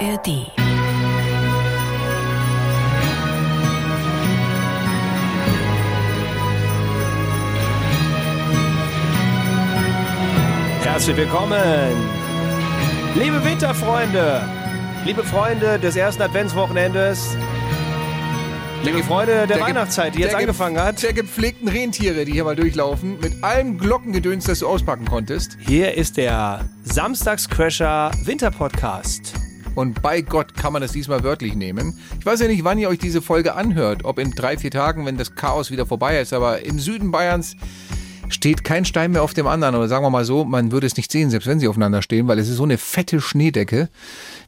ARD. Herzlich willkommen, liebe Winterfreunde, liebe Freunde des ersten Adventswochenendes, liebe Freunde der, ge- Weihnachtszeit, die jetzt der ge- angefangen hat. Der gepflegten Rentiere, die hier mal durchlaufen, mit allem Glockengedöns, das du auspacken konntest. Hier ist der Samstagscrasher Winterpodcast. Und bei Gott kann man das diesmal wörtlich nehmen. Ich weiß ja nicht, wann ihr euch diese Folge anhört. Ob in drei, vier Tagen, wenn das Chaos wieder vorbei ist. Aber im Süden Bayerns steht kein Stein mehr auf dem anderen. Oder sagen wir mal so, man würde es nicht sehen, selbst wenn sie aufeinander stehen, weil es ist so eine fette Schneedecke.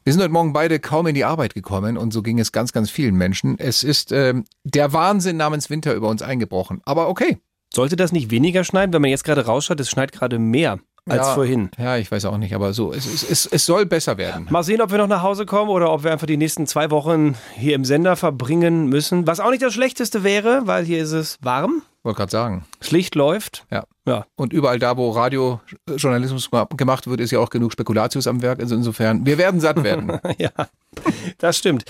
Wir sind heute Morgen beide kaum in die Arbeit gekommen und so ging es ganz, ganz vielen Menschen. Es ist ähm, der Wahnsinn namens Winter über uns eingebrochen. Aber okay. Sollte das nicht weniger schneien, wenn man jetzt gerade rausschaut, es schneit gerade mehr als ja, vorhin. Ja, ich weiß auch nicht, aber so, es, es, es, es soll besser werden. Mal sehen, ob wir noch nach Hause kommen oder ob wir einfach die nächsten zwei Wochen hier im Sender verbringen müssen. Was auch nicht das Schlechteste wäre, weil hier ist es warm, Wollte gerade sagen. Das Licht läuft. Ja. Ja, Und überall da, wo Radiojournalismus gemacht wird, ist ja auch genug Spekulatius am Werk. Also insofern, wir werden satt werden. ja, das stimmt.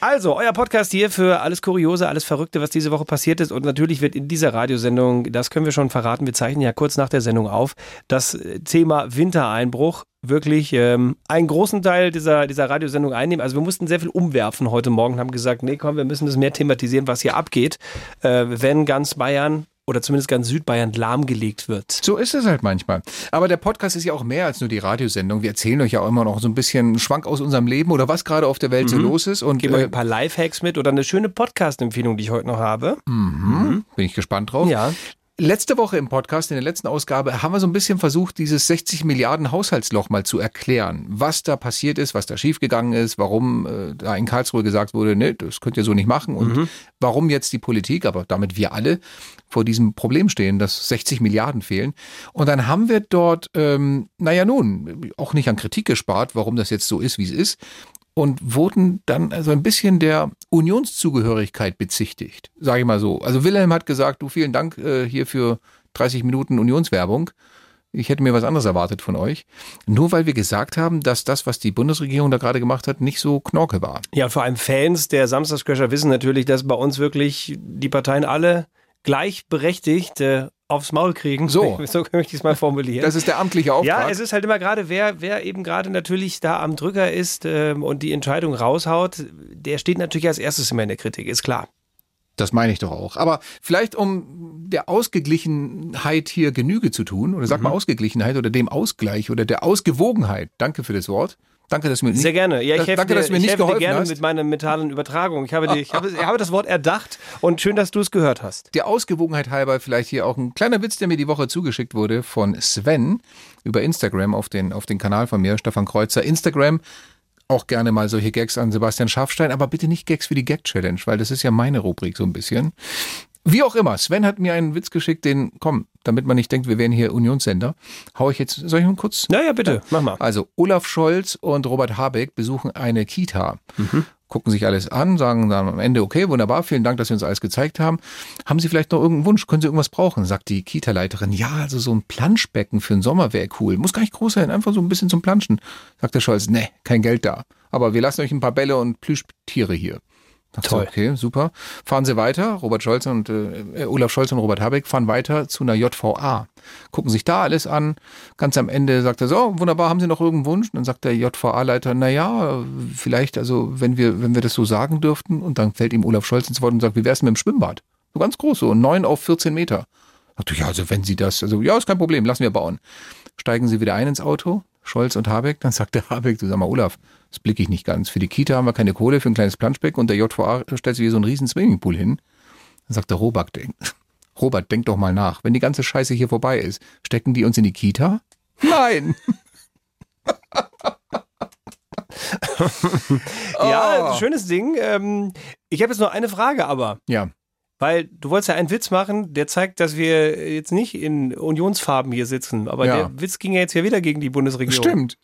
Also, euer Podcast hier für alles Kuriose, alles Verrückte, was diese Woche passiert ist. Und natürlich wird in dieser Radiosendung, das können wir schon verraten, wir zeichnen ja kurz nach der Sendung auf, das Thema Wintereinbruch wirklich ähm, einen großen Teil dieser, dieser Radiosendung einnehmen. Also wir mussten sehr viel umwerfen heute Morgen, haben gesagt, nee, komm, wir müssen das mehr thematisieren, was hier abgeht, äh, wenn ganz Bayern oder zumindest ganz Südbayern lahmgelegt wird. So ist es halt manchmal. Aber der Podcast ist ja auch mehr als nur die Radiosendung. Wir erzählen euch ja auch immer noch so ein bisschen Schwank aus unserem Leben oder was gerade auf der Welt so los ist. Und Geben euch äh, ein paar Lifehacks mit oder eine schöne Podcast-Empfehlung, die ich heute noch habe. bin ich gespannt drauf. Ja. Letzte Woche im Podcast, in der letzten Ausgabe, haben wir so ein bisschen versucht, dieses 60 Milliarden Haushaltsloch mal zu erklären. Was da passiert ist, was da schiefgegangen ist, warum äh, da in Karlsruhe gesagt wurde, ne, das könnt ihr so nicht machen und warum jetzt die Politik, aber damit wir alle, vor diesem Problem stehen, dass 60 Milliarden fehlen. Und dann haben wir dort, ähm, naja nun, auch nicht an Kritik gespart, warum das jetzt so ist, wie es ist und wurden dann also ein bisschen der Unionszugehörigkeit bezichtigt, sage ich mal so. Also Wilhelm hat gesagt, du vielen Dank äh, hier für 30 Minuten Unionswerbung. Ich hätte mir was anderes erwartet von euch. Nur weil wir gesagt haben, dass das, was die Bundesregierung da gerade gemacht hat, nicht so knorke war. Ja, vor allem Fans der Samstagscrasher wissen natürlich, dass bei uns wirklich die Parteien alle gleichberechtigt äh, aufs Maul kriegen. So. so möchte ich es mal formulieren. Das ist der amtliche Auftrag. ja, es ist halt immer gerade, wer, wer eben gerade natürlich da am Drücker ist ähm, und die Entscheidung raushaut, der steht natürlich als erstes immer in der Kritik, ist klar. Das meine ich doch auch. Aber vielleicht um der Ausgeglichenheit hier Genüge zu tun, oder sag mal Ausgeglichenheit oder dem Ausgleich oder der Ausgewogenheit. Danke für das Wort. Danke, dass du mir nicht, Sehr gerne. Ja, ich helfe danke, dir, dass du mir ich nicht helfe dir geholfen gerne hast. mit meiner mentalen Übertragung. Ich habe, die, ich, habe, ich habe das Wort erdacht und schön, dass du es gehört hast. Der Ausgewogenheit halber vielleicht hier auch ein kleiner Witz, der mir die Woche zugeschickt wurde von Sven über Instagram auf den, auf den Kanal von mir, Stefan Kreuzer. Instagram, auch gerne mal solche Gags an Sebastian Schafstein, aber bitte nicht Gags für die Gag-Challenge, weil das ist ja meine Rubrik so ein bisschen. Wie auch immer, Sven hat mir einen Witz geschickt, den, komm, damit man nicht denkt, wir wären hier Unionssender, hau ich jetzt, soll ich mal kurz? Naja, bitte, mach mal. Also Olaf Scholz und Robert Habeck besuchen eine Kita. Gucken sich alles an, sagen dann am Ende, okay, wunderbar, vielen Dank, dass Sie uns alles gezeigt haben. Haben Sie vielleicht noch irgendeinen Wunsch? Können Sie irgendwas brauchen? Sagt die Kita-Leiterin, ja, also so ein Planschbecken für den Sommer wäre cool. Muss gar nicht groß sein, einfach so ein bisschen zum Planschen. Sagt der Scholz, nee, kein Geld da. Aber wir lassen euch ein paar Bälle und Plüschtiere hier. Toll. Okay, super. Fahren Sie weiter. Robert Scholz und äh, Olaf Scholz und Robert Habeck fahren weiter zu einer JVA. Gucken sich da alles an. Ganz am Ende sagt er so, wunderbar, haben Sie noch irgendeinen Wunsch? Und dann sagt der JVA-Leiter, na ja, vielleicht, also wenn wir, wenn wir das so sagen dürften. Und dann fällt ihm Olaf Scholz ins Wort und sagt, wie wär's mit dem Schwimmbad? So ganz groß, so neun auf 14 Meter. Sagt er, ja, also wenn Sie das, also ja, ist kein Problem, lassen wir bauen. Steigen Sie wieder ein ins Auto, Scholz und Habeck, dann sagt der Habeck, du sag mal, Olaf, das blicke ich nicht ganz. Für die Kita haben wir keine Kohle für ein kleines Planschbecken und der JVA stellt sich hier so einen riesen Swimmingpool hin. Dann sagt der Robert, denk, Robert, denk doch mal nach. Wenn die ganze Scheiße hier vorbei ist, stecken die uns in die Kita? Nein! Ja, schönes Ding. Ähm, ich habe jetzt noch eine Frage, aber. Ja. Weil du wolltest ja einen Witz machen, der zeigt, dass wir jetzt nicht in Unionsfarben hier sitzen. Aber Ja. der Witz ging ja jetzt ja wieder gegen die Bundesregierung. Stimmt.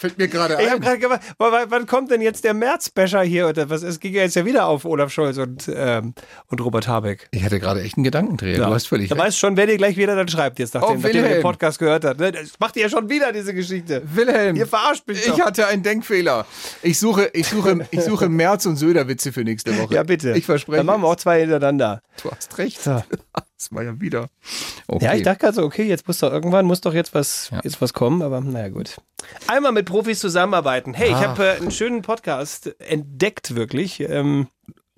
Fällt mir gerade Ich habe ein. gerade gedacht, wann, kommt denn jetzt der März-Becher hier? Oder was? Es ging ja jetzt ja wieder auf Olaf Scholz und, ähm, und Robert Habeck. Ich hatte gerade echt einen Gedankendreher. Du hast völlig Da recht. weißt schon, wer dir gleich wieder dann schreibt, jetzt nachdem, Oh, nachdem er den. Podcast gehört hat. ne? Das macht ihr ja schon wieder, diese Geschichte. Wilhelm, Ihr verarscht mich ich doch. hatte einen Denkfehler. Ich suche, ich suche, ich suche Merz und Söder-Witze für nächste Woche. Ja, bitte. Ich verspreche. Dann machen wir auch zwei hintereinander. Du hast recht. So. Das war ja wieder. Okay. Ja, ich dachte gerade so, okay, jetzt muss doch irgendwann muss doch jetzt was, Ja. jetzt was kommen, aber naja, gut. Einmal mit Profis zusammenarbeiten. Hey, ich Ah. habe äh, einen schönen Podcast entdeckt, wirklich. Ähm,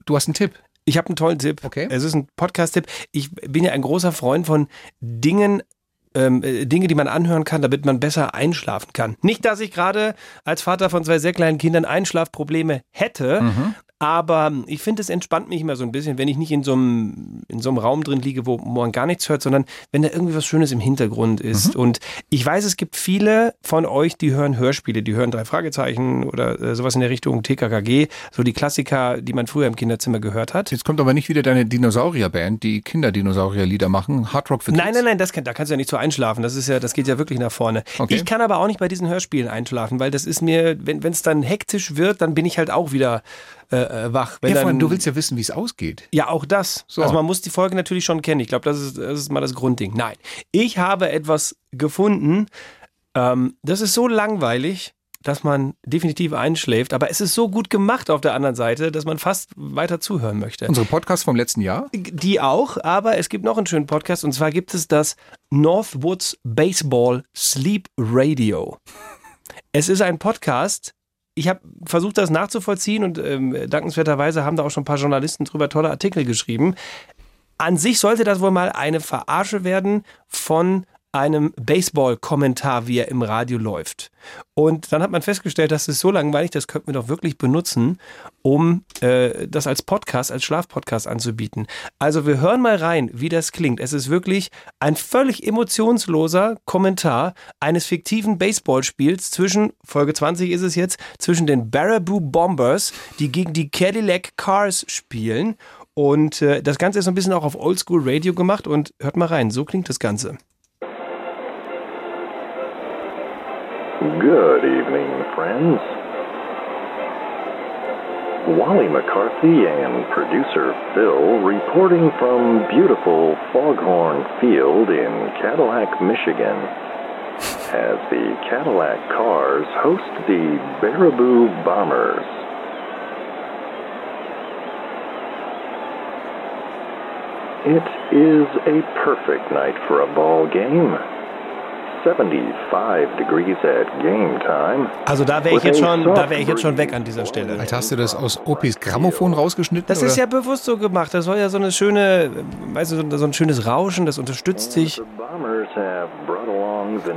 du hast einen Tipp. ich habe einen tollen Tipp. Okay. Es ist ein Podcast-Tipp. Ich bin ja ein großer Freund von Dingen, ähm, äh, Dinge, die man anhören kann, damit man besser einschlafen kann. Nicht, dass ich gerade als Vater von zwei sehr kleinen Kindern Einschlafprobleme hätte, Mhm. Aber ich finde, es entspannt mich immer so ein bisschen, wenn ich nicht in so einem, in so einem Raum drin liege, wo man gar nichts hört, sondern wenn da irgendwie was Schönes im Hintergrund ist. Mhm. Und ich weiß, es gibt viele von euch, die hören Hörspiele, die hören drei Fragezeichen oder äh, sowas in der Richtung TKKG, so die Klassiker, die man früher im Kinderzimmer gehört hat. Jetzt kommt aber nicht wieder deine Dinosaurierband, die Kinderdinosaurierlieder machen. Hard Rock für Nein, Kids. nein, nein, das kann, da kannst du ja nicht so einschlafen. Das ist ja, das geht ja wirklich nach vorne. Okay. Ich kann aber auch nicht bei diesen Hörspielen einschlafen, weil das ist mir, wenn es dann hektisch wird, dann bin ich halt auch wieder äh, äh, wach. Wenn Ja, dann, du willst ja wissen, wie es ausgeht. ja, auch das. So. Also man muss die Folge natürlich schon kennen. Ich glaube, das ist, das ist mal das Grundding. Nein, ich habe etwas gefunden, ähm, das ist so langweilig, dass man definitiv einschläft, aber es ist so gut gemacht auf der anderen Seite, dass man fast weiter zuhören möchte. Unsere Podcast vom letzten Jahr. Die auch, aber es gibt noch einen schönen Podcast und zwar gibt es das Northwoods Baseball Sleep Radio. Es ist ein Podcast. Ich habe versucht, das nachzuvollziehen und ähm, dankenswerterweise haben da auch schon ein paar Journalisten drüber tolle Artikel geschrieben. An sich sollte das wohl mal eine Verarsche werden von einem Baseball-Kommentar, wie er im Radio läuft. Und dann hat man festgestellt, das ist so langweilig, das könnten wir doch wirklich benutzen, um äh, das als Podcast, als Schlafpodcast anzubieten. Also wir hören mal rein, wie das klingt. Es ist wirklich ein völlig emotionsloser Kommentar eines fiktiven Baseballspiels zwischen, Folge 20 ist es jetzt, zwischen den Baraboo Bombers, die gegen die Cadillac Cars spielen. Und äh, das Ganze ist so ein bisschen auch auf Oldschool Radio gemacht und hört mal rein, so klingt das Ganze. Good evening, friends. Wally McCarthy and producer Phil reporting from beautiful Foghorn Field in Cadillac, Michigan, as the Cadillac Cars host the Baraboo Bombers. It is a perfect night for a ball game. Also da wäre ich jetzt schon, da wäre ich jetzt schon weg an dieser Stelle. Alter, hast du das aus Opis Grammophon rausgeschnitten? Das oder? ist ja bewusst so gemacht. Das soll ja so eine schöne, weißt du, so- ein schönes Rauschen, das unterstützt dich.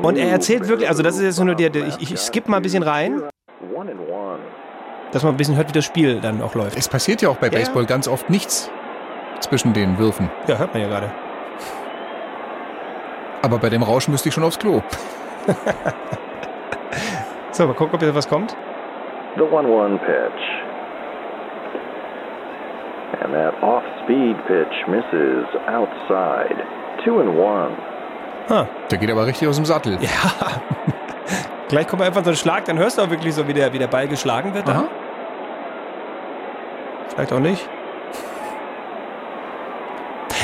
Und er erzählt wirklich, also das ist jetzt nur der, der ich, ich skippe mal ein bisschen rein, One and one. dass man ein bisschen hört, wie das Spiel dann auch läuft. Es passiert ja auch bei Ja, ja. Baseball ganz oft nichts zwischen den Würfen. Ja, hört man ja gerade. Aber bei dem Rauschen müsste ich schon aufs Klo. So, mal gucken, ob jetzt was kommt. The 1 1 pitch. And that off speed pitch misses outside. Two and one. Ah, Der geht aber richtig aus dem Sattel. ja. Gleich kommt einfach so ein Schlag, dann hörst du auch wirklich so, wie der, wie der Ball geschlagen wird. Aha. Vielleicht auch nicht.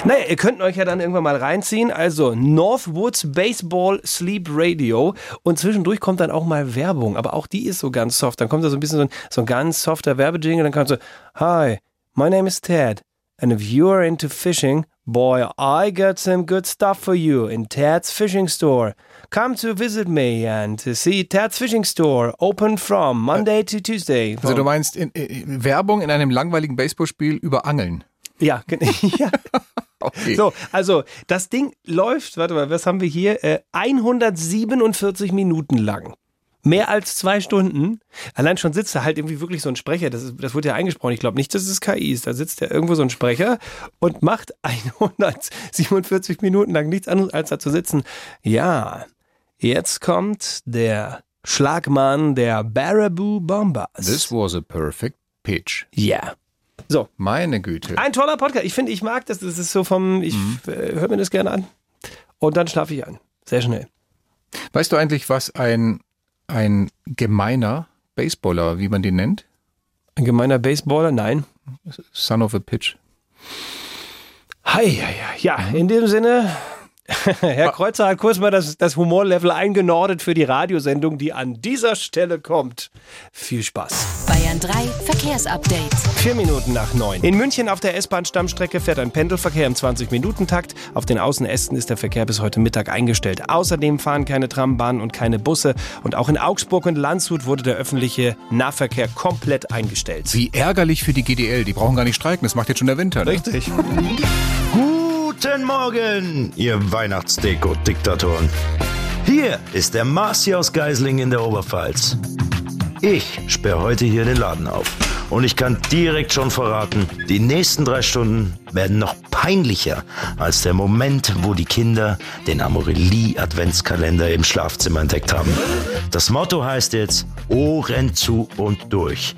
Naja, ihr könnt euch ja dann irgendwann mal reinziehen. Also Northwoods Baseball Sleep Radio. Und zwischendurch kommt dann auch mal Werbung. Aber auch die ist so ganz soft. Dann kommt da so ein bisschen so ein, so ein ganz softer Werbejingle. Dann kommt so, Hi, my name is Ted. And if you are into fishing, boy, I got some good stuff for you in Ted's Fishing Store. Come to visit me and see Ted's Fishing Store open from Monday to Tuesday. Also du meinst in, in, Werbung in einem langweiligen Baseballspiel über Angeln. ja, ja. Okay. So, also das Ding läuft, warte mal, was haben wir hier? Äh, 147 Minuten lang. Mehr als zwei Stunden. Allein schon sitzt da halt irgendwie wirklich so ein Sprecher. Das, ist, das wurde ja eingesprochen. Ich glaube nicht, dass es KI ist. Da sitzt ja irgendwo so ein Sprecher und macht 147 Minuten lang nichts anderes, als da zu sitzen. Ja, jetzt kommt der Schlagmann der Baraboo Bombers. This was a perfect pitch. Ja. So, Meine Güte. ein toller Podcast. Ich finde, ich mag das. Das ist so vom, ich äh, höre mir das gerne an. Und dann schlafe ich ein. Sehr schnell. Weißt du eigentlich, was ein ein gemeiner Baseballer, wie man den nennt. Ein gemeiner Baseballer? Nein. Son of a Pitch. Hi, ja, ja, ja. In dem Sinne, Herr Kreuzer hat kurz mal das, das Humorlevel eingenordet für die Radiosendung, die an dieser Stelle kommt. Viel Spaß. Bayern 3 Verkehrsupdate. Vier Minuten nach neun. In München auf der S-Bahn-Stammstrecke fährt ein Pendelverkehr im 20-Minuten-Takt. Auf den Außenästen ist der Verkehr bis heute Mittag eingestellt. Außerdem fahren keine Trambahnen und keine Busse. Und auch in Augsburg und Landshut wurde der öffentliche Nahverkehr komplett eingestellt. Wie ärgerlich für die GDL. Die brauchen gar nicht streiken. Das macht jetzt schon der Winter. Ne? Richtig. Guten Morgen, ihr Weihnachtsdeko-Diktatoren. Hier ist der Marci aus Geisling in der Oberpfalz. Ich sperre heute hier den Laden auf. Und ich kann direkt schon verraten, die nächsten drei Stunden werden noch peinlicher als der Moment, wo die Kinder den Amorelie-Adventskalender im Schlafzimmer entdeckt haben. Das Motto heißt jetzt Ohren zu und durch.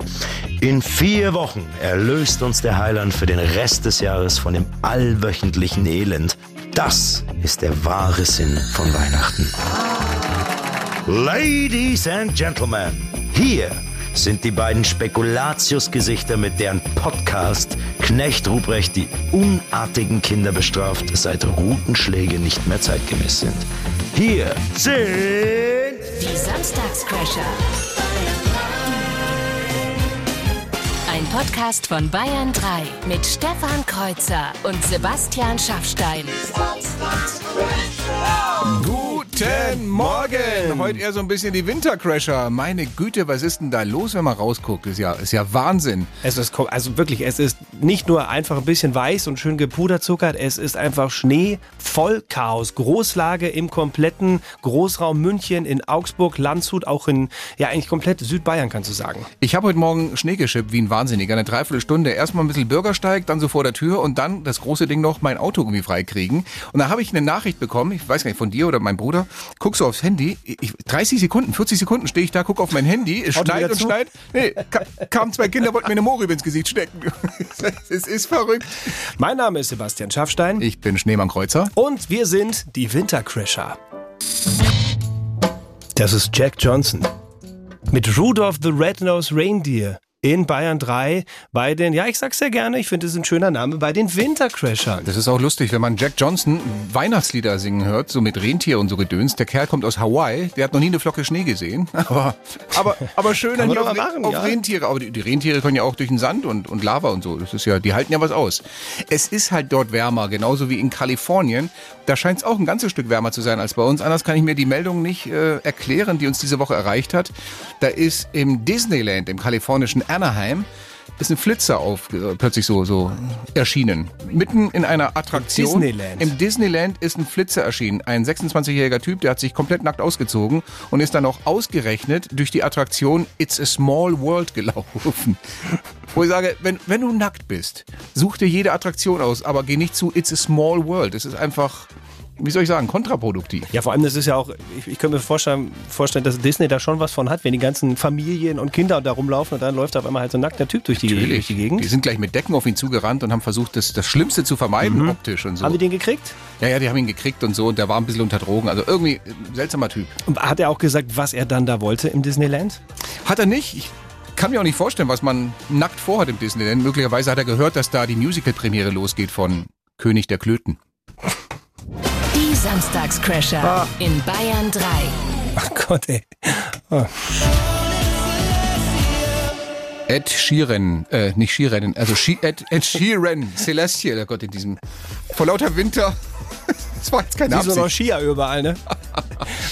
In vier Wochen erlöst uns der Heiland für den Rest des Jahres von dem allwöchentlichen Elend. Das ist der wahre Sinn von Weihnachten. Ladies and Gentlemen, hier sind die beiden Spekulatius-Gesichter, mit deren Podcast Knecht Ruprecht die unartigen Kinder bestraft, seit Rutenschläge nicht mehr zeitgemäß sind. Hier sind Die Samstagscrasher. Ein Podcast von Bayern 3 mit Stefan Kreuzer und Sebastian Schaffstein. Guten Morgen! Heute eher so ein bisschen die Wintercrasher. Meine Güte, was ist denn da los, wenn man rausguckt? Ist ja, ist ja Wahnsinn. Es ist, also wirklich, es ist nicht nur einfach ein bisschen weiß und schön gepuderzuckert, es ist einfach Schnee, Vollchaos, Großlage im kompletten Großraum München, in Augsburg, Landshut, auch in, ja eigentlich komplett Südbayern, kannst du sagen. Ich habe heute Morgen Schnee geschippt wie ein Wahnsinniger. Eine Dreiviertelstunde. Erstmal ein bisschen Bürgersteig, dann so vor der Tür und dann das große Ding noch, mein Auto irgendwie freikriegen. Und da habe ich eine Nachricht bekommen, ich weiß gar nicht, von dir oder meinem Bruder. Guck so aufs Handy. Ich, 30 Sekunden, 40 Sekunden stehe ich da, guck auf mein Handy. Es schneit und schneit. Nee, ka kamen zwei Kinder, wollten mir eine Mohrrübe ins Gesicht stecken. Es ist verrückt. Mein Name ist Sebastian Schaffstein Ich bin Schneemann Kreuzer. und wir sind die Wintercrasher. Das ist Jack Johnson mit Rudolph the Red-Nosed Reindeer in Bayern 3 bei den, ja, ich sag's sehr gerne, ich finde es ein schöner Name, bei den Wintercrashern. Das ist auch lustig, wenn man Jack Johnson Weihnachtslieder singen hört, so mit Rentier und so Gedöns. Der Kerl kommt aus Hawaii, der hat noch nie eine Flocke Schnee gesehen. Aber, aber, aber schön hier auf, machen, auf ja. Rentiere. Aber die, die Rentiere können ja auch durch den Sand und, und Lava und so. Das ist ja, die halten ja was aus. Es ist halt dort wärmer, genauso wie in Kalifornien. Da scheint es auch ein ganzes Stück wärmer zu sein als bei uns. Anders kann ich mir die Meldung nicht äh, erklären, die uns diese Woche erreicht hat. Da ist im Disneyland, im kalifornischen Anaheim, ist ein Flitzer auf, äh, plötzlich so, so erschienen. Mitten in einer Attraktion. Disneyland. Im Disneyland ist ein Flitzer erschienen. Ein 26-jähriger Typ, der hat sich komplett nackt ausgezogen und ist dann auch ausgerechnet durch die Attraktion It's a Small World gelaufen. Wo ich sage, wenn, wenn du nackt bist, such dir jede Attraktion aus, aber geh nicht zu It's a Small World. Das ist einfach, wie soll ich sagen, kontraproduktiv. Ja, vor allem, das ist ja auch, ich, ich könnte mir vorstellen, vorstellen, dass Disney da schon was von hat, wenn die ganzen Familien und Kinder da rumlaufen und dann läuft auf einmal halt so ein nackter Typ durch die, durch die Die Gegend. sind gleich mit Decken auf ihn zugerannt und haben versucht, das, das Schlimmste zu vermeiden, optisch und so. Mhm. Haben die den gekriegt? Ja, ja, die haben ihn gekriegt und so und der war ein bisschen unter Drogen. Also irgendwie ein seltsamer Typ. Und hat er auch gesagt, was er dann da wollte im Disneyland? Hat er nicht. Ich kann mir auch nicht vorstellen, was man nackt vorhat im Disneyland. Möglicherweise hat er gehört, dass da die Musical-Premiere losgeht von König der Klöten. Samstagscrasher in Bayern 3. Ach Gott, ey. Ed Sheeran, äh, nicht Skirennen, also Ski, Ed, Ed Sheeran, Celestial, oh Gott, in diesem, vor lauter Winter. Das war jetzt keine Wie so noch Absicht. Skier überall, ne?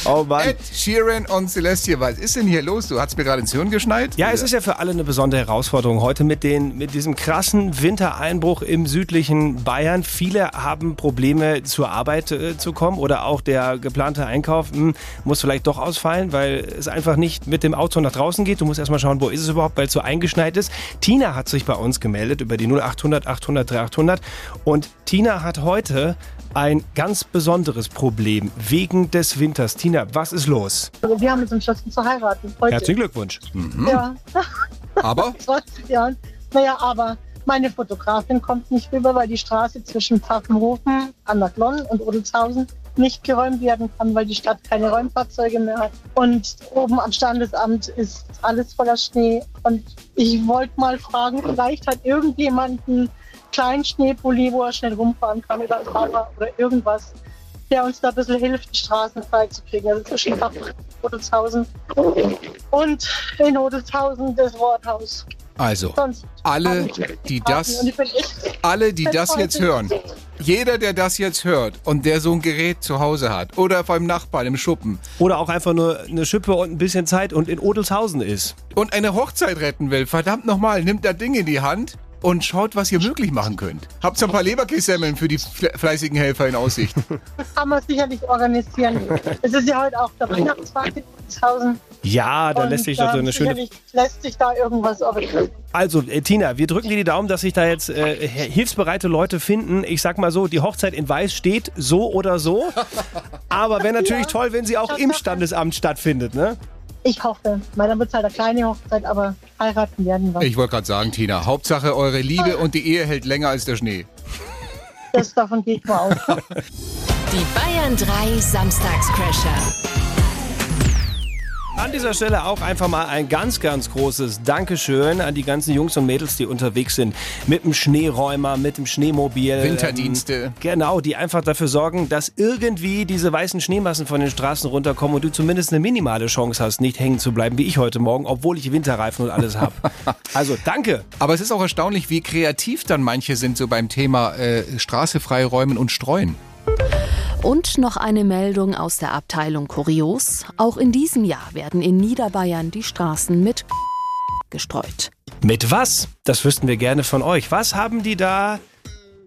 Oh Mann. Ed Sheeran und Celestial, was ist denn hier los? Du hast mir gerade ins Hirn geschneit? Ja, es ist ja für alle eine besondere Herausforderung heute mit, den, mit diesem krassen Wintereinbruch im südlichen Bayern. Viele haben Probleme zur Arbeit äh, zu kommen oder auch der geplante Einkauf hm, muss vielleicht doch ausfallen, weil es einfach nicht mit dem Auto nach draußen geht. Du musst erstmal schauen, wo ist es überhaupt, weil es so eingeschneit ist. Tina hat sich bei uns gemeldet über die 0800 800 3800 und Tina hat heute ein ganz besonderes Problem wegen des Winters. Tina, was ist los? Also wir haben uns entschlossen zu heiraten. Heute. Herzlichen Glückwunsch. Ja, Aber 20 Jahren. Naja, aber meine Fotografin kommt nicht rüber, weil die Straße zwischen Pfaffenhofen, Anderglonn und Odelshausen nicht geräumt werden kann, weil die Stadt keine Räumfahrzeuge mehr hat. Und oben am Standesamt ist alles voller Schnee. Und ich wollte mal fragen, vielleicht hat irgendjemand einen kleinen Schneepulli, wo er schnell rumfahren kann oder ein Fahrrad oder irgendwas, der uns da ein bisschen hilft, die Straßen freizukriegen. Also zwischen Odelshausen und in Odelshausen das Worthaus. Also, Sonst alle, die das, alle, die das jetzt hören, jeder, der das jetzt hört und der so ein Gerät zu Hause hat oder beim Nachbarn im Schuppen Oder auch einfach nur eine Schippe und ein bisschen Zeit und in Odelshausen ist. und eine Hochzeit retten will, verdammt nochmal, nimmt da Ding in die Hand und schaut, was ihr möglich machen könnt. Habt ihr ein paar Leberkässemmeln für die fle- fleißigen Helfer in Aussicht? kann man sicherlich organisieren. Es ist ja heute auch der Weihnachtsmarkt in Odelshausen. Ja, da Und, lässt sich doch so ähm, eine schöne. sicherlich lässt sich da irgendwas organisieren. Also, äh, Tina, wir drücken dir die Daumen, dass sich da jetzt äh, hilfsbereite Leute finden. Ich sag mal so, die Hochzeit in Weiß steht so oder so. Aber wäre natürlich Ja. toll, wenn sie auch im Standesamt stattfindet, ne? Ich hoffe, weil dann wird es halt eine kleine Hochzeit, aber heiraten werden wir. Ich wollte gerade sagen, Tina, Hauptsache eure Liebe und die Ehe hält länger als der Schnee. Das davon gehe ich mal aus. Die Bayern 3 Samstagscrasher. An dieser Stelle auch einfach mal ein ganz, ganz großes Dankeschön an die ganzen Jungs und Mädels, die unterwegs sind. Mit dem Schneeräumer, mit dem Schneemobil. Winterdienste. Ähm, genau, die einfach dafür sorgen, dass irgendwie diese weißen Schneemassen von den Straßen runterkommen und du zumindest eine minimale Chance hast, nicht hängen zu bleiben, wie ich heute Morgen, obwohl ich Winterreifen und alles habe. Also danke. Aber es ist auch erstaunlich, wie kreativ dann manche sind so beim Thema äh, Straße freiräumen und streuen. Und noch eine Meldung aus der Abteilung Kurios. Auch in diesem Jahr werden in Niederbayern die Straßen mit gestreut. Mit was? Das wüssten wir gerne von euch. Was haben die da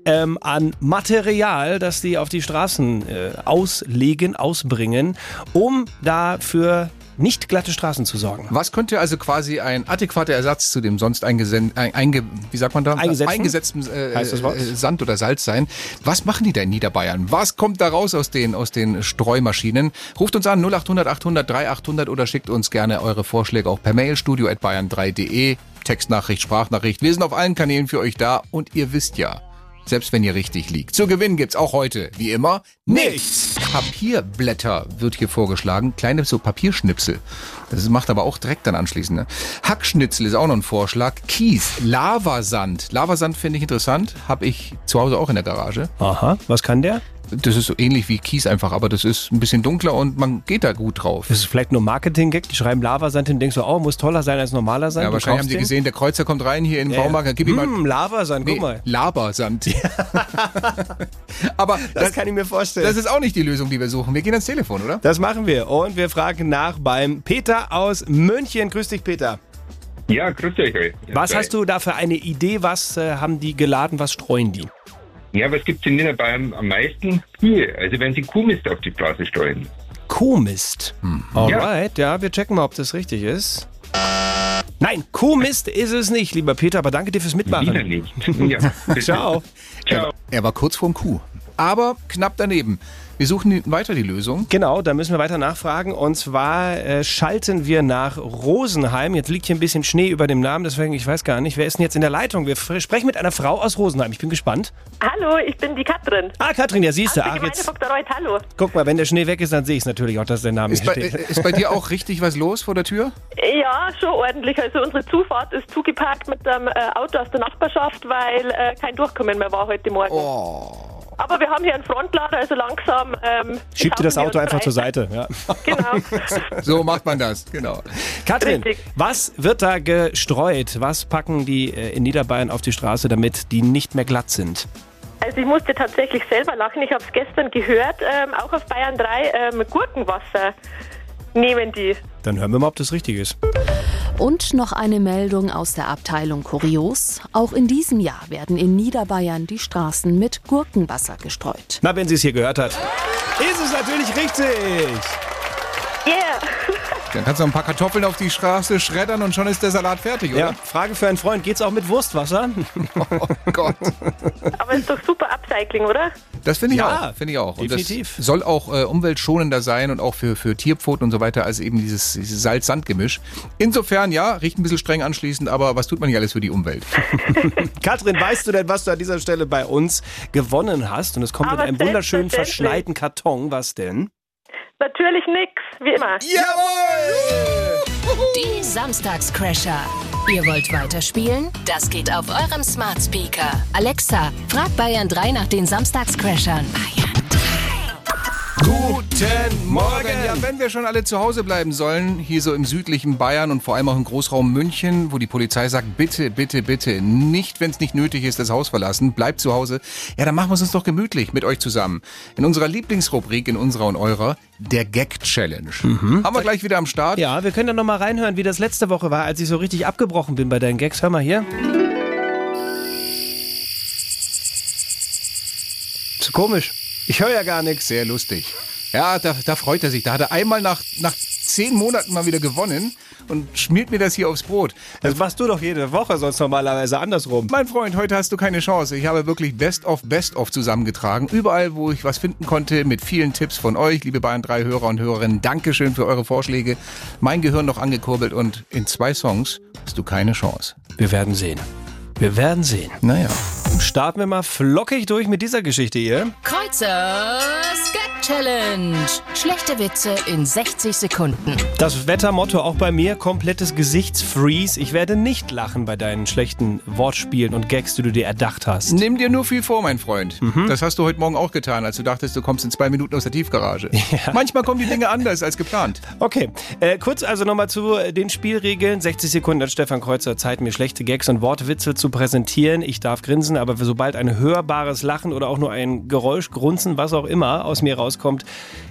ähm, an Material, das die auf die Straßen äh, auslegen, ausbringen, um da für nicht glatte Straßen zu sorgen? Was könnte also quasi ein adäquater Ersatz zu dem sonst eingesen, ein, einge, wie sagt man da? Eingesetzten? äh, äh, Sand oder Salz sein? Was machen die da in Niederbayern? Was kommt da raus aus den, aus den Streumaschinen? Ruft uns an 0800 800 3800 oder schickt uns gerne eure Vorschläge auch per Mail studio@bayern3.de Textnachricht, Sprachnachricht. Wir sind auf allen Kanälen für euch da und ihr wisst ja, selbst wenn ihr richtig liegt. Zu gewinnen gibt's auch heute, wie immer, nichts. Papierblätter wird hier vorgeschlagen, kleine so Papierschnipsel. Das macht aber auch Dreck dann anschließend. Ne? Hackschnitzel ist auch noch ein Vorschlag. Kies, Lavasand. Lavasand finde ich interessant, habe ich zu Hause auch in der Garage. Aha, was kann der? Das ist so ähnlich wie Kies einfach, aber das ist ein bisschen dunkler und man geht da gut drauf. Das ist vielleicht nur Marketing-Gag. Die schreiben Lavasand hin, denkst du, oh, muss toller sein als normaler Sand. Ja, Du wahrscheinlich haben sie gesehen, der Kreuzer kommt rein hier in den Ja, Baumarkt, ja. gib ihm mal Hm, Lavasand, guck mal. Labersand. aber Das, das, kann ich mir vorstellen. das ist auch nicht die Lösung, die wir suchen. Wir gehen ans Telefon, oder? Das machen wir. Und wir fragen nach beim Peter aus München. Grüß dich, Peter. Ja, grüß euch. ey. Was hast du da für eine Idee? Was äh, haben die geladen? Was streuen die? Ja, was gibt's in Niederbayern am meisten? Kühe. Also wenn sie Kuhmist auf die Straße streuen. Kuhmist. Alright, ja. wir checken mal, ob das richtig ist. Nein, Kuhmist ist es nicht, lieber Peter, aber danke dir fürs Wieder Mitmachen. nicht. Ja. Ciao. Ciao. Er war kurz vorm Kuh. Aber knapp daneben. Wir suchen weiter die Lösung. Genau, da müssen wir weiter nachfragen. Und zwar äh, schalten wir nach Rosenheim. Jetzt liegt hier ein bisschen Schnee über dem Namen, deswegen, ich weiß gar nicht, wer ist denn jetzt in der Leitung? Wir sprechen mit einer Frau aus Rosenheim. Ich bin gespannt. Hallo, ich bin die Katrin. Ah, Katrin, ja siehst du. Ach, jetzt, Dr. Reut, hallo. guck mal, wenn der Schnee weg ist, dann sehe ich es natürlich auch, dass der Name Ist hier bei, steht. ist bei dir auch richtig was los vor der Tür? Ja, schon ordentlich. Also unsere Zufahrt ist zugeparkt mit dem äh, Auto aus der Nachbarschaft, weil äh, kein Durchkommen mehr war heute Morgen. Oh. Aber wir haben hier einen Frontlader, also langsam. Ähm, Schieb dir das Auto einfach zur. Seite. Ja. Genau. So macht man das, genau. Katrin, Richtig. was wird da gestreut? Was packen die äh, in Niederbayern auf die Straße, damit die nicht mehr glatt sind? Also ich musste tatsächlich selber lachen. Ich habe es gestern gehört. Ähm, auch auf Bayern 3 ähm, Gurkenwasser nehmen die. Dann hören wir mal, ob das richtig ist. Und noch eine Meldung aus der Abteilung Kurios. Auch in diesem Jahr werden in Niederbayern die Straßen mit Gurkenwasser gestreut. Na, wenn sie es hier gehört hat. Ist es natürlich richtig. Sebastian. Kannst du noch ein paar Kartoffeln auf die Straße schreddern und schon ist der Salat fertig, oder? Ja, Frage für einen Freund, geht's auch mit Wurstwasser? Oh Gott. Aber ist doch super Upcycling, oder? Das finde ich Ja, auch. Finde ich auch. Und definitiv. das soll auch äh, umweltschonender sein und auch für, für Tierpfoten und so weiter als eben dieses, dieses Salz-Sand-Gemisch. Insofern, ja, riecht ein bisschen streng anschließend, aber was tut man nicht alles für die Umwelt? Katrin, weißt du denn, was du an dieser Stelle bei uns gewonnen hast? Und es kommt Aber in einem wunderschönen verschneiten Karton. Was denn? Natürlich nix, wie immer. Jawohl! Die Samstagscrasher. Ihr wollt weiterspielen? Das geht auf eurem Smart Speaker. Alexa, frag Bayern 3 nach den Samstagscrashern. Bayern 3. Guten Morgen! Ja, wenn wir schon alle zu Hause bleiben sollen, hier so im südlichen Bayern und vor allem auch im Großraum München, wo die Polizei sagt, bitte, bitte, bitte, nicht, wenn es nicht nötig ist, das Haus verlassen, bleibt zu Hause. Ja, dann machen wir es uns doch gemütlich mit euch zusammen. In unserer Lieblingsrubrik, in unserer und eurer, der Gag-Challenge. Haben wir gleich wieder am Start. Ja, wir können da nochmal reinhören, wie das letzte Woche war, als ich so richtig abgebrochen bin bei deinen Gags. Hör mal hier. Ist komisch. Ich höre ja gar nichts. Sehr lustig. Ja, da, da freut er sich. Da hat er einmal nach, nach zehn Monaten mal wieder gewonnen und schmiert mir das hier aufs Brot. Das machst du doch jede Woche, sonst normalerweise andersrum. Mein Freund, heute hast du keine Chance. Ich habe wirklich Best of Best of zusammengetragen. Überall, wo ich was finden konnte, mit vielen Tipps von euch, liebe Bayern 3 Hörer und Hörerinnen. Dankeschön für eure Vorschläge. Mein Gehirn noch angekurbelt und in zwei Songs hast du keine Chance. Wir werden sehen. Wir werden sehen. Naja. Starten wir mal flockig durch mit dieser Geschichte hier. Kreuzers Gag Challenge. Schlechte Witze in 60 Sekunden. Das Wettermotto auch bei mir, komplettes Gesichtsfreeze. Ich werde nicht lachen bei deinen schlechten Wortspielen und Gags, die du dir erdacht hast. Nimm dir nur viel vor, mein Freund. Das hast du heute Morgen auch getan, als du dachtest, du kommst in zwei Minuten aus der Tiefgarage. Manchmal kommen die Dinge anders als geplant. Okay, äh, kurz also nochmal zu äh, den Spielregeln. 60 Sekunden hat Stefan Kreuzer Zeit, mir schlechte Gags und Wortwitze zu präsentieren. Ich darf grinsen, aber sobald ein hörbares Lachen oder auch nur ein Geräusch, Grunzen, was auch immer aus mir rauskommt,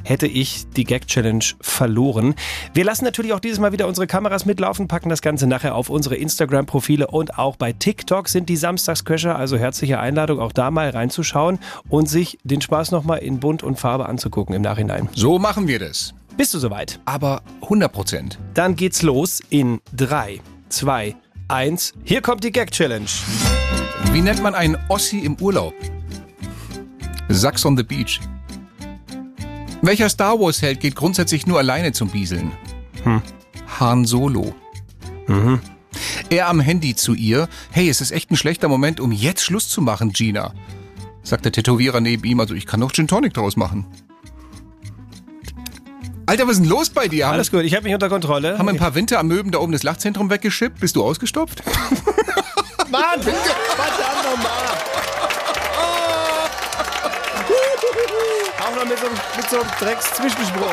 hätte ich die Gag-Challenge verloren. Wir lassen natürlich auch dieses Mal wieder unsere Kameras mitlaufen, packen das Ganze nachher auf unsere Instagram-Profile und auch bei TikTok sind die Samstagscrasher, also herzliche Einladung, auch da mal reinzuschauen und sich den Spaß nochmal in Bunt und Farbe anzugucken im Nachhinein. So machen wir das. Bist du soweit? Aber 100 Prozent. Dann geht's los in 3, 2, 1. Hier kommt die Gag-Challenge. Wie nennt man einen Ossi im Urlaub? Sachs on the Beach. Welcher Star Wars-Held geht grundsätzlich nur alleine zum Bieseln? Han Solo. Er am Handy zu ihr. Hey, es ist echt ein schlechter Moment, um jetzt Schluss zu machen, Gina. Sagt der Tätowierer neben ihm, also ich kann noch Gin Tonic draus machen. Alter, was ist denn los bei dir? Alles gut, ich habe mich unter Kontrolle. haben ein paar Winteramöben da oben das Lachzentrum weggeschippt? Bist du ausgestopft? Mann, verdammt nochmal. Auch noch mit so, einem- mit so einem Drecks-Zwischenspruch.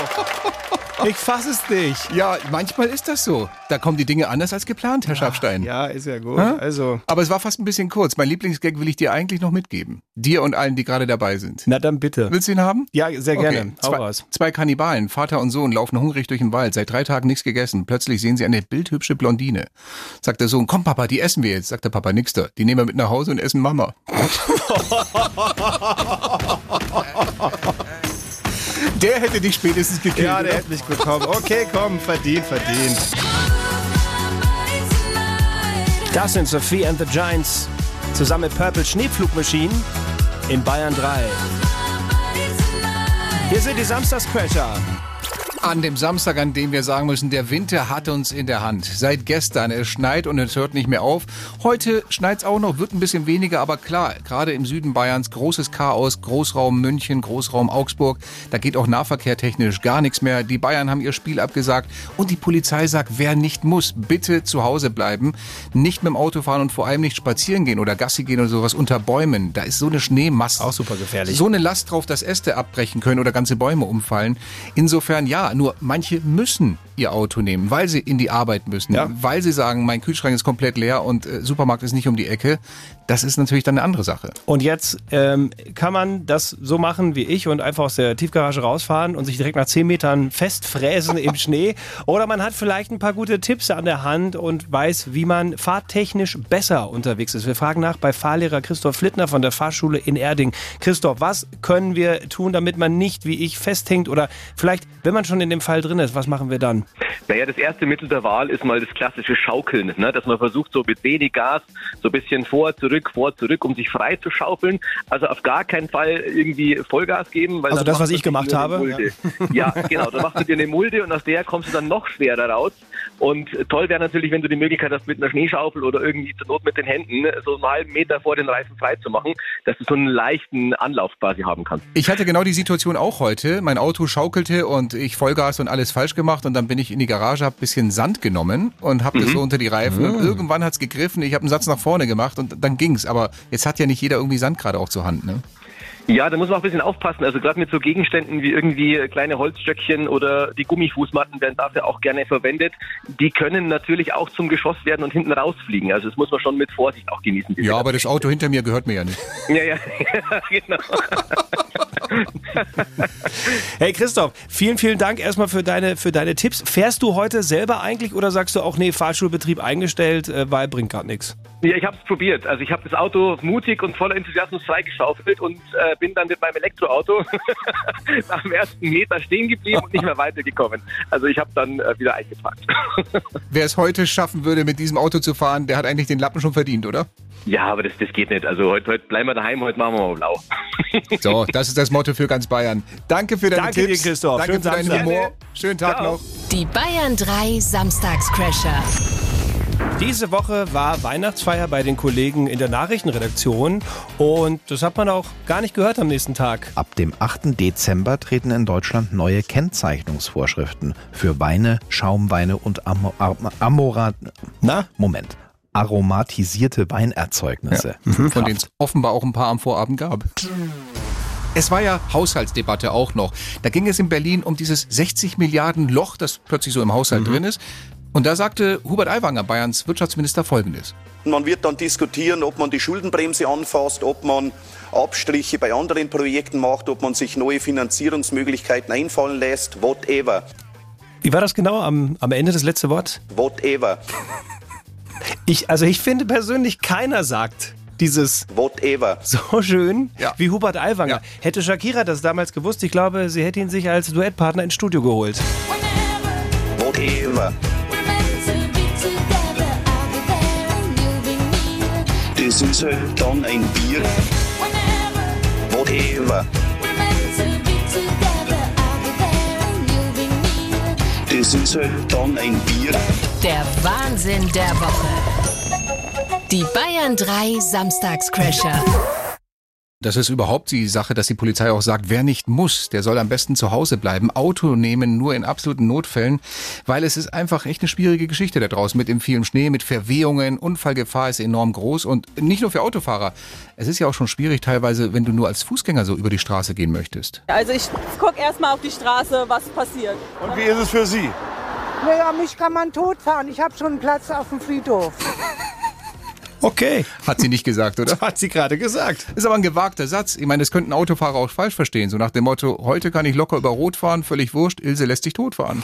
Ich fass es nicht. Ja, manchmal ist das so. Da kommen die Dinge anders als geplant, Herr Schafstein. Ja, ist ja gut. Also, Aber es war fast ein bisschen kurz. Mein Lieblingsgag will ich dir eigentlich noch mitgeben. Dir und allen, die gerade dabei sind. na dann bitte. Willst du ihn haben? Ja, sehr gerne. Hau Zwei, raus. zwei Kannibalen, Vater und Sohn, laufen hungrig durch den Wald, seit drei Tagen nichts gegessen. Plötzlich sehen sie eine bildhübsche Blondine. Sagt der Sohn, komm Papa, die essen wir jetzt. Sagt der Papa, nix da. Die nehmen wir mit nach Hause und essen Mama. Der hätte dich spätestens gekillt. Ja, der oder? hätte mich bekommen. Okay, komm, verdient, verdient. Das sind Sophie and the Giants zusammen mit Purple Schneepflugmaschinen in Bayern 3. Hier sind die Samstagscrasher. An dem Samstag, an dem wir sagen müssen, der Winter hat uns in der Hand. Seit gestern, es schneit und es hört nicht mehr auf. Heute schneit's auch noch, wird ein bisschen weniger, aber klar, gerade im Süden Bayerns großes Chaos, Großraum München, Großraum Augsburg, da geht auch Nahverkehr technisch gar nichts mehr. Die Bayern haben ihr Spiel abgesagt und die Polizei sagt, wer nicht muss, bitte zu Hause bleiben, nicht mit dem Auto fahren und vor allem nicht spazieren gehen oder Gassi gehen oder sowas unter Bäumen. Da ist so eine Schneemasse. Auch super gefährlich. So eine Last drauf, dass Äste abbrechen können oder ganze Bäume umfallen. Insofern ja, nur manche müssen ihr Auto nehmen, weil sie in die Arbeit müssen, Ja. weil sie sagen, mein Kühlschrank ist komplett leer und äh, Supermarkt ist nicht um die Ecke. Das ist natürlich dann eine andere Sache. Und jetzt ähm, kann man das so machen wie ich und einfach aus der Tiefgarage rausfahren und sich direkt nach 10 Metern festfräsen im Schnee. Oder man hat vielleicht ein paar gute Tipps an der Hand und weiß, wie man fahrtechnisch besser unterwegs ist. Wir fragen nach bei Fahrlehrer Christoph Flittner von der Fahrschule in Erding. Christoph, was können wir tun, damit man nicht wie ich festhängt? Oder vielleicht, wenn man schon in dem Fall drin ist, was machen wir dann? Naja, das erste Mittel der Wahl ist mal das klassische Schaukeln, ne? dass man versucht, so mit wenig Gas, so ein bisschen vor, zurück, vor, zurück, um sich frei zu schaufeln. Also auf gar keinen Fall irgendwie Vollgas geben. Weil also das, was ich gemacht habe. Ja. ja, genau. Dann machst du dir eine Mulde und aus der kommst du dann noch schwerer raus. Und toll wäre natürlich, wenn du die Möglichkeit hast, mit einer Schneeschaufel oder irgendwie zur Not mit den Händen so einen halben Meter vor den Reifen frei zu machen, dass du so einen leichten Anlauf quasi haben kannst. Ich hatte genau die Situation auch heute. Mein Auto schaukelte und ich Vollgas und alles falsch gemacht und dann bin ich in die Garage, habe ein bisschen Sand genommen und habe mhm. das so unter die Reifen mhm. und irgendwann hat's gegriffen. Ich habe einen Satz nach vorne gemacht und dann ging's. Aber jetzt hat ja nicht jeder irgendwie Sand gerade auch zur Hand, ne? Ja, da muss man auch ein bisschen aufpassen. Also gerade mit so Gegenständen wie irgendwie kleine Holzstöckchen oder die Gummifußmatten werden dafür auch gerne verwendet. Die können natürlich auch zum Geschoss werden und hinten rausfliegen. Also das muss man schon mit Vorsicht auch genießen. Ja, aber das Auto hinter mir gehört mir ja nicht. Ja, ja, genau. hey Christoph, vielen, vielen Dank erstmal für deine, für deine Tipps. Fährst du heute selber eigentlich oder sagst du auch, nee, Fahrschulbetrieb eingestellt, äh, weil bringt gerade nichts? Ja, ich habe es probiert. Also ich habe das Auto mutig und voller Enthusiasmus freigeschaufelt und äh, bin dann mit meinem Elektroauto nach dem ersten Meter stehen geblieben und nicht mehr weitergekommen. Also ich habe dann äh, wieder eingepackt. Wer es heute schaffen würde, mit diesem Auto zu fahren, der hat eigentlich den Lappen schon verdient, oder? Ja, aber das, das geht nicht. Also heute, heute bleiben wir daheim, heute machen wir mal blau. so, das ist das Motto für ganz Bayern. Danke für deine Danke Tipps. Dir, Christoph. Danke Schönen für deinen Samstag. Humor. Schönen Tag Ciao. noch. Die Bayern 3 Samstagscrasher. Diese Woche war Weihnachtsfeier bei den Kollegen in der Nachrichtenredaktion und das hat man auch gar nicht gehört am nächsten Tag. Ab dem 8. Dezember treten in Deutschland neue Kennzeichnungsvorschriften für Weine, Schaumweine und Amo Am Amora Na? Moment. Aromatisierte Weinerzeugnisse. Ja. Mhm. Von denen es offenbar auch ein paar am Vorabend gab. Es war ja Haushaltsdebatte auch noch. Da ging es in Berlin um dieses 60 Milliarden Loch, das plötzlich so im Haushalt mhm. drin ist. Und da sagte Hubert Aiwanger, Bayerns Wirtschaftsminister, Folgendes. Man wird dann diskutieren, ob man die Schuldenbremse anfasst, ob man Abstriche bei anderen Projekten macht, ob man sich neue Finanzierungsmöglichkeiten einfallen lässt, whatever. Wie war das genau am, am Ende das letzte Wort? Whatever. Ich, also ich finde persönlich, keiner sagt dieses Whatever. so schön Ja. wie Hubert Aiwanger. Ja. Hätte Shakira das damals gewusst, ich glaube, sie hätte ihn sich als Duettpartner ins Studio geholt. Whatever. Das ist halt dann ein Bier. Whatever. Das ist halt dann ein Bier. Der Wahnsinn der Woche. Die Bayern 3 Samstagscrasher. Das ist überhaupt die Sache, dass die Polizei auch sagt, wer nicht muss, der soll am besten zu Hause bleiben. Auto nehmen nur in absoluten Notfällen, weil es ist einfach echt eine schwierige Geschichte da draußen mit dem vielen Schnee, mit Verwehungen. Unfallgefahr ist enorm groß und nicht nur für Autofahrer. Es ist ja auch schon schwierig teilweise, wenn du nur als Fußgänger so über die Straße gehen möchtest. Also ich gucke erstmal auf die Straße, was passiert. Und wie ist es für Sie? Naja, mich kann man totfahren. Ich habe schon einen Platz auf dem Friedhof. Okay. Hat sie nicht gesagt, oder? Hat sie gerade gesagt. Ist aber ein gewagter Satz. Ich meine, das könnten Autofahrer auch falsch verstehen. So nach dem Motto, heute kann ich locker über Rot fahren, völlig wurscht, Ilse lässt sich totfahren.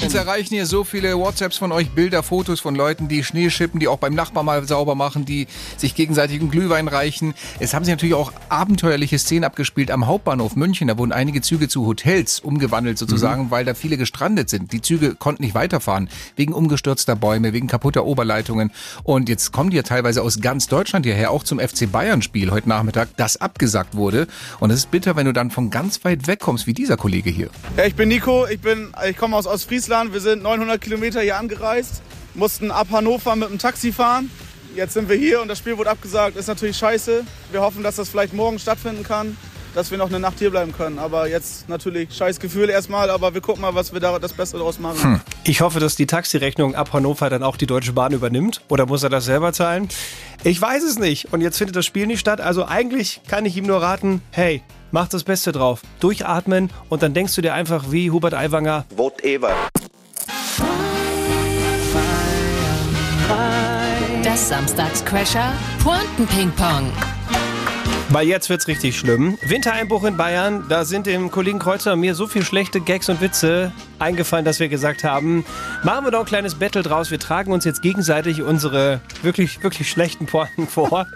Jetzt erreichen hier so viele WhatsApps von euch, Bilder, Fotos von Leuten, die Schnee schippen, die auch beim Nachbarn mal sauber machen, die sich gegenseitig einen Glühwein reichen. Es haben sich natürlich auch abenteuerliche Szenen abgespielt am Hauptbahnhof München. Da wurden einige Züge zu Hotels umgewandelt sozusagen, weil da viele gestrandet sind. Die Züge konnten nicht weiterfahren, wegen umgestürzter Bäume, wegen kaputter Oberleitungen. Und jetzt kommen die ja teilweise aus ganz Deutschland hierher, auch zum FC Bayern Spiel heute Nachmittag, das abgesagt wurde. Und es ist bitter, wenn du dann von ganz weit weg kommst, wie dieser Kollege hier. Ja, ich bin Nico, ich, bin, ich komme aus Ostfriesland. Wir sind 900 Kilometer hier angereist, mussten ab Hannover mit dem Taxi fahren. Jetzt sind wir hier und das Spiel wurde abgesagt. Ist natürlich scheiße. Wir hoffen, dass das vielleicht morgen stattfinden kann, dass wir noch eine Nacht hier bleiben können. Aber jetzt natürlich scheiß Gefühl erstmal, aber wir gucken mal, was wir da das Beste draus machen. Hm. Ich hoffe, dass die Taxirechnung ab Hannover dann auch die Deutsche Bahn übernimmt. Oder muss er das selber zahlen? Ich weiß es nicht. Und jetzt findet das Spiel nicht statt. Also eigentlich kann ich ihm nur raten, hey, mach das Beste drauf. Durchatmen und dann denkst du dir einfach wie Hubert Aiwanger. Whatever. Das Samstagscrasher Pointen-Ping-Pong. Weil jetzt wird's richtig schlimm. Wintereinbruch in Bayern, da sind dem Kollegen Kreuzer und mir so viel schlechte Gags und Witze eingefallen, dass wir gesagt haben, machen wir doch ein kleines Battle draus. Wir tragen uns jetzt gegenseitig unsere wirklich, wirklich schlechten Pointen vor.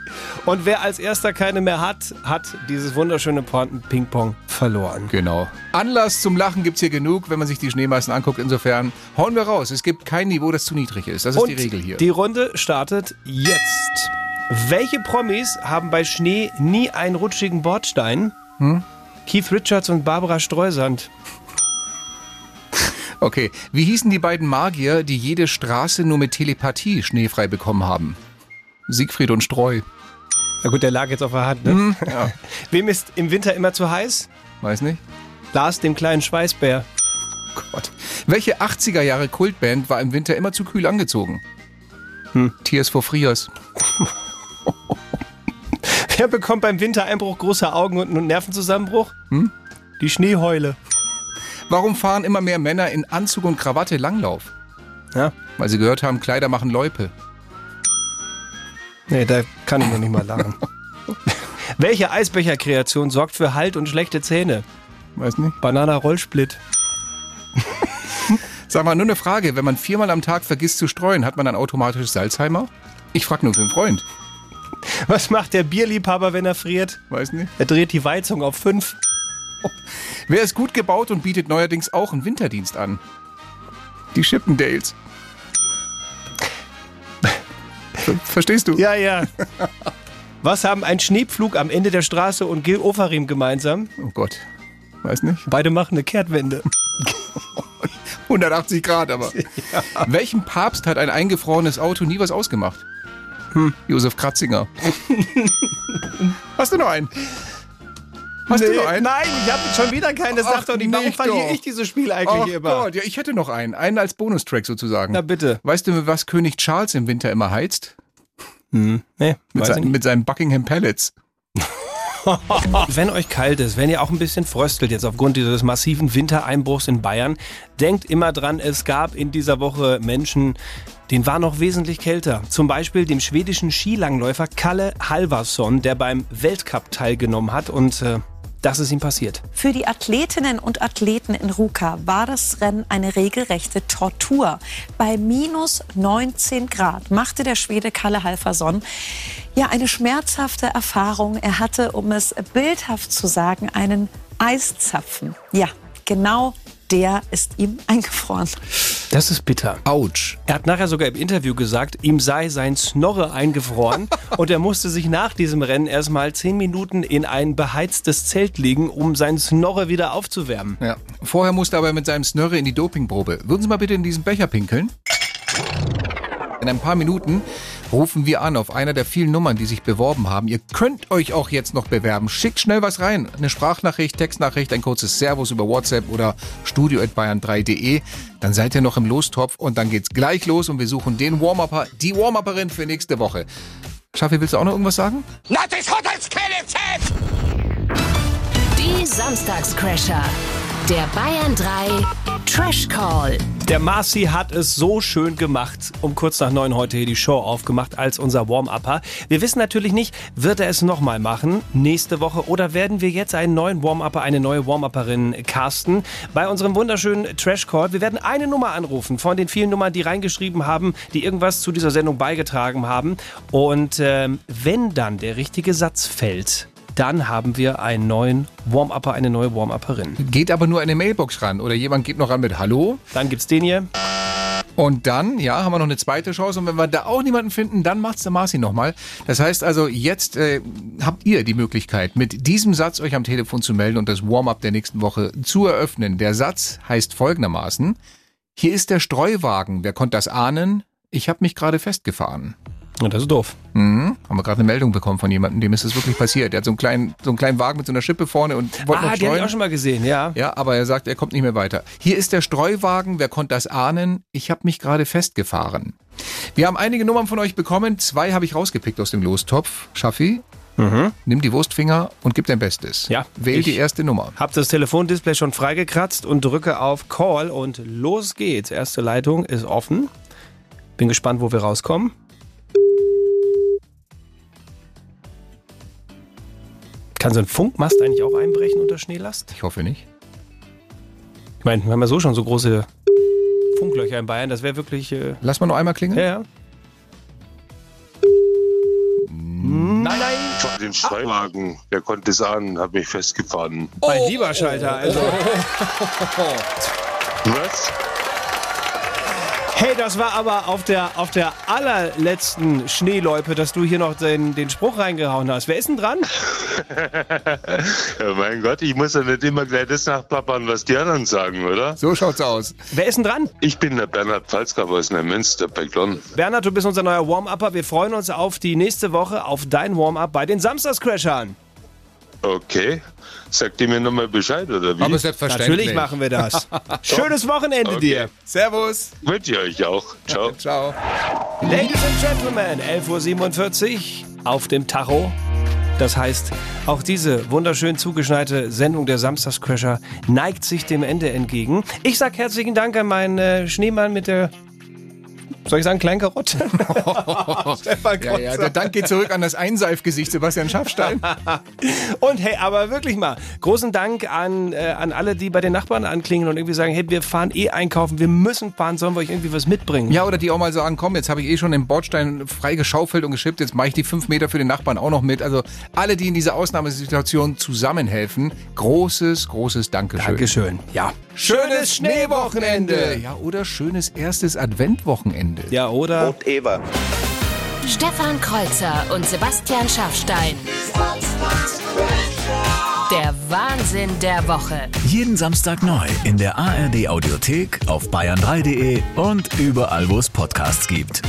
Und wer als erster keine mehr hat, hat dieses wunderschöne Pointen-Ping-Pong verloren. Genau. Anlass zum Lachen gibt's hier genug, wenn man sich die Schneemassen anguckt. Insofern hauen wir raus. Es gibt kein Niveau, das zu niedrig ist. Das ist Und die Regel hier. Die Runde startet jetzt. Welche Promis haben bei Schnee nie einen rutschigen Bordstein? Hm? Keith Richards und Barbara Streusand. Okay, wie hießen die beiden Magier, die jede Straße nur mit Telepathie schneefrei bekommen haben? Siegfried und Streu. Na gut, der lag jetzt auf der Hand, ne? Hm, ja. Wem ist im Winter immer zu heiß? Weiß nicht. Lars, dem kleinen Schweißbär. Gott. Welche 80er Jahre Kultband war im Winter immer zu kühl angezogen? Hm. Tears for Frias. Wer bekommt beim Wintereinbruch große Augen und einen Nervenzusammenbruch? Hm? Die Schneeheule. Warum fahren immer mehr Männer in Anzug und Krawatte Langlauf? Ja. Weil sie gehört haben, Kleider machen Loipe. Nee, da kann ich noch nicht mal lachen. Welche Eisbecherkreation sorgt für Halt und schlechte Zähne? Weiß nicht. Banana Rollsplit. Sag mal, nur eine Frage. Wenn man viermal am Tag vergisst zu streuen, hat man dann automatisch Salzheimer? Ich frag nur für einen Freund. Was macht der Bierliebhaber, wenn er friert? Weiß nicht. Er dreht die Weizung auf fünf. Wer ist gut gebaut und bietet neuerdings auch einen Winterdienst an? Die Chippendales. Ver Verstehst du? Ja, ja. Was haben ein Schneepflug am Ende der Straße und Gil Ofarim gemeinsam? Oh Gott. Weiß nicht. Beide machen eine Kehrtwende. 180 Grad aber. Welchem Papst hat ein eingefrorenes Auto nie was ausgemacht? Hm. Josef Kratzinger. Hast du noch einen? Hast Nee, du noch einen? Nein, ich habe schon wieder keinen. Das sagt doch nicht. Warum verliere ich dieses Spiel eigentlich Ach immer? Gott, ja, ich hätte noch einen. Einen als Bonustrack sozusagen. Na bitte. Weißt du, was König Charles im Winter immer heizt? Hm. Nee, Mit, ich sein, mit seinen Buckingham Pellets. Wenn euch kalt ist, wenn ihr auch ein bisschen fröstelt jetzt aufgrund dieses massiven Wintereinbruchs in Bayern, denkt immer dran, es gab in dieser Woche Menschen, denen war noch wesentlich kälter. Zum Beispiel dem schwedischen Skilangläufer Kalle Halvarsson, der beim Weltcup teilgenommen hat und äh, das ist ihm passiert. Für die Athletinnen und Athleten in Ruka war das Rennen eine regelrechte Tortur. Bei minus 19 Grad machte der Schwede Kalle Halfason ja eine schmerzhafte Erfahrung. Er hatte, um es bildhaft zu sagen, einen Eiszapfen. Ja, genau der ist ihm eingefroren. Das ist bitter. Autsch. Er hat nachher sogar im Interview gesagt, ihm sei sein Snorre eingefroren und er musste sich nach diesem Rennen erstmal zehn Minuten in ein beheiztes Zelt legen, um seinen Snorre wieder aufzuwärmen. Ja. Vorher musste er aber mit seinem Snörre in die Dopingprobe. Würden Sie mal bitte in diesen Becher pinkeln? In ein paar Minuten rufen wir an auf einer der vielen Nummern, die sich beworben haben. Ihr könnt euch auch jetzt noch bewerben. Schickt schnell was rein. Eine Sprachnachricht, Textnachricht, ein kurzes Servus über WhatsApp oder studio.bayern3.de. Dann seid ihr noch im Lostopf und dann geht's gleich los und wir suchen den Warm-Upper, die Warm-Upperin für nächste Woche. Schaffi, willst du auch noch irgendwas sagen? Das hat als keine Zeit! Die Samstagscrasher. Der Bayern 3 Trash Call. Der Marci hat es so schön gemacht, um kurz nach neun heute hier die Show aufgemacht als unser Warm-Upper. Wir wissen natürlich nicht, wird er es nochmal machen, nächste Woche, oder werden wir jetzt einen neuen Warm-Upper, eine neue Warm-Upperin casten bei unserem wunderschönen Trash Call. Wir werden eine Nummer anrufen von den vielen Nummern, die reingeschrieben haben, die irgendwas zu dieser Sendung beigetragen haben. Und ähm, wenn dann der richtige Satz fällt, dann haben wir einen neuen Warm-Upper, eine neue Warm-Upperin. Geht aber nur eine Mailbox ran oder jemand geht noch ran mit Hallo. Dann gibt's den hier. Und dann, ja, haben wir noch eine zweite Chance. Und wenn wir da auch niemanden finden, dann macht's der Marci nochmal. Das heißt also, jetzt äh, habt ihr die Möglichkeit, mit diesem Satz euch am Telefon zu melden und das Warm-up der nächsten Woche zu eröffnen. Der Satz heißt folgendermaßen. Hier ist der Streuwagen. Wer konnte das ahnen? Ich habe mich gerade festgefahren. Und das ist doof. Mhm. Haben wir gerade eine Meldung bekommen von jemandem, dem ist das wirklich passiert. Der hat so einen kleinen, so einen kleinen Wagen mit so einer Schippe vorne und wollte Ah, noch die habe ich streuen. auch schon mal gesehen, ja. Ja, aber er sagt, er kommt nicht mehr weiter. Hier ist der Streuwagen. Wer konnte das ahnen? Ich habe mich gerade festgefahren. Wir haben einige Nummern von euch bekommen. Zwei habe ich rausgepickt aus dem Lostopf. Schaffi, nimm die Wurstfinger und gib dein Bestes. Ja, Wähl die erste Nummer. Hab das Telefondisplay schon freigekratzt und drücke auf Call und los geht's. Erste Leitung ist offen. Bin gespannt, wo wir rauskommen. Kann so ein Funkmast eigentlich auch einbrechen unter Schneelast? Ich hoffe nicht. Ich meine, wir haben ja so schon so große Funklöcher in Bayern, das wäre wirklich. Äh Lass mal noch einmal klingeln. Ja, ja. Nein, nein. Fahr den Streitwagen, der konnte es an, hat mich festgefahren. Mein lieber Schalter, also. Was? Hey, das war aber auf der, auf der allerletzten Schneeloipe, dass du hier noch den, den Spruch reingehauen hast. Wer ist denn dran? Ja, mein Gott, ich muss ja nicht immer gleich das nachplappern, was die anderen sagen, oder? So schaut's aus. Wer ist denn dran? Ich bin der Bernhard Pfalzgraf aus Neumünster bei Glonn. Bernhard, du bist unser neuer Warm-Upper. Wir freuen uns auf die nächste Woche, auf dein Warm-Up bei den Samstagscrashern. Okay. Sagt ihr mir nochmal Bescheid, oder wie? Aber selbstverständlich. Natürlich machen wir das. Schönes Wochenende Okay. dir. Servus. Wünsche ich euch auch. Ciao. Ciao. Ladies and Gentlemen, 11.47 Uhr auf dem Tacho. Das heißt, auch diese wunderschön zugeschneite Sendung der Samstagscrasher neigt sich dem Ende entgegen. Ich sag herzlichen Dank an meinen äh, Schneemann mit der, soll ich sagen, kleinen Karotte? Stefan Ja, ja, der Dank geht zurück an das Einseifgesicht Sebastian Schaffstein. Und hey, aber wirklich mal, großen Dank an, äh, an alle, die bei den Nachbarn anklingen und irgendwie sagen, hey, wir fahren eh einkaufen, wir müssen fahren, sollen wir euch irgendwie was mitbringen? Ja, oder die auch mal sagen, komm, jetzt habe ich eh schon den Bordstein frei geschaufelt und geschippt, jetzt mache ich die fünf Meter für den Nachbarn auch noch mit. Also alle, die in dieser Ausnahmesituation zusammenhelfen, großes, großes Dankeschön. Dankeschön, ja. Schönes Schneewochenende. Ja, oder schönes erstes Adventwochenende. Ja, oder? Whatever. Stefan Kreuzer und Sebastian Schaffstein. Der Wahnsinn der Woche. Jeden Samstag neu in der ARD Audiothek, auf bayern3.de und überall, wo es Podcasts gibt.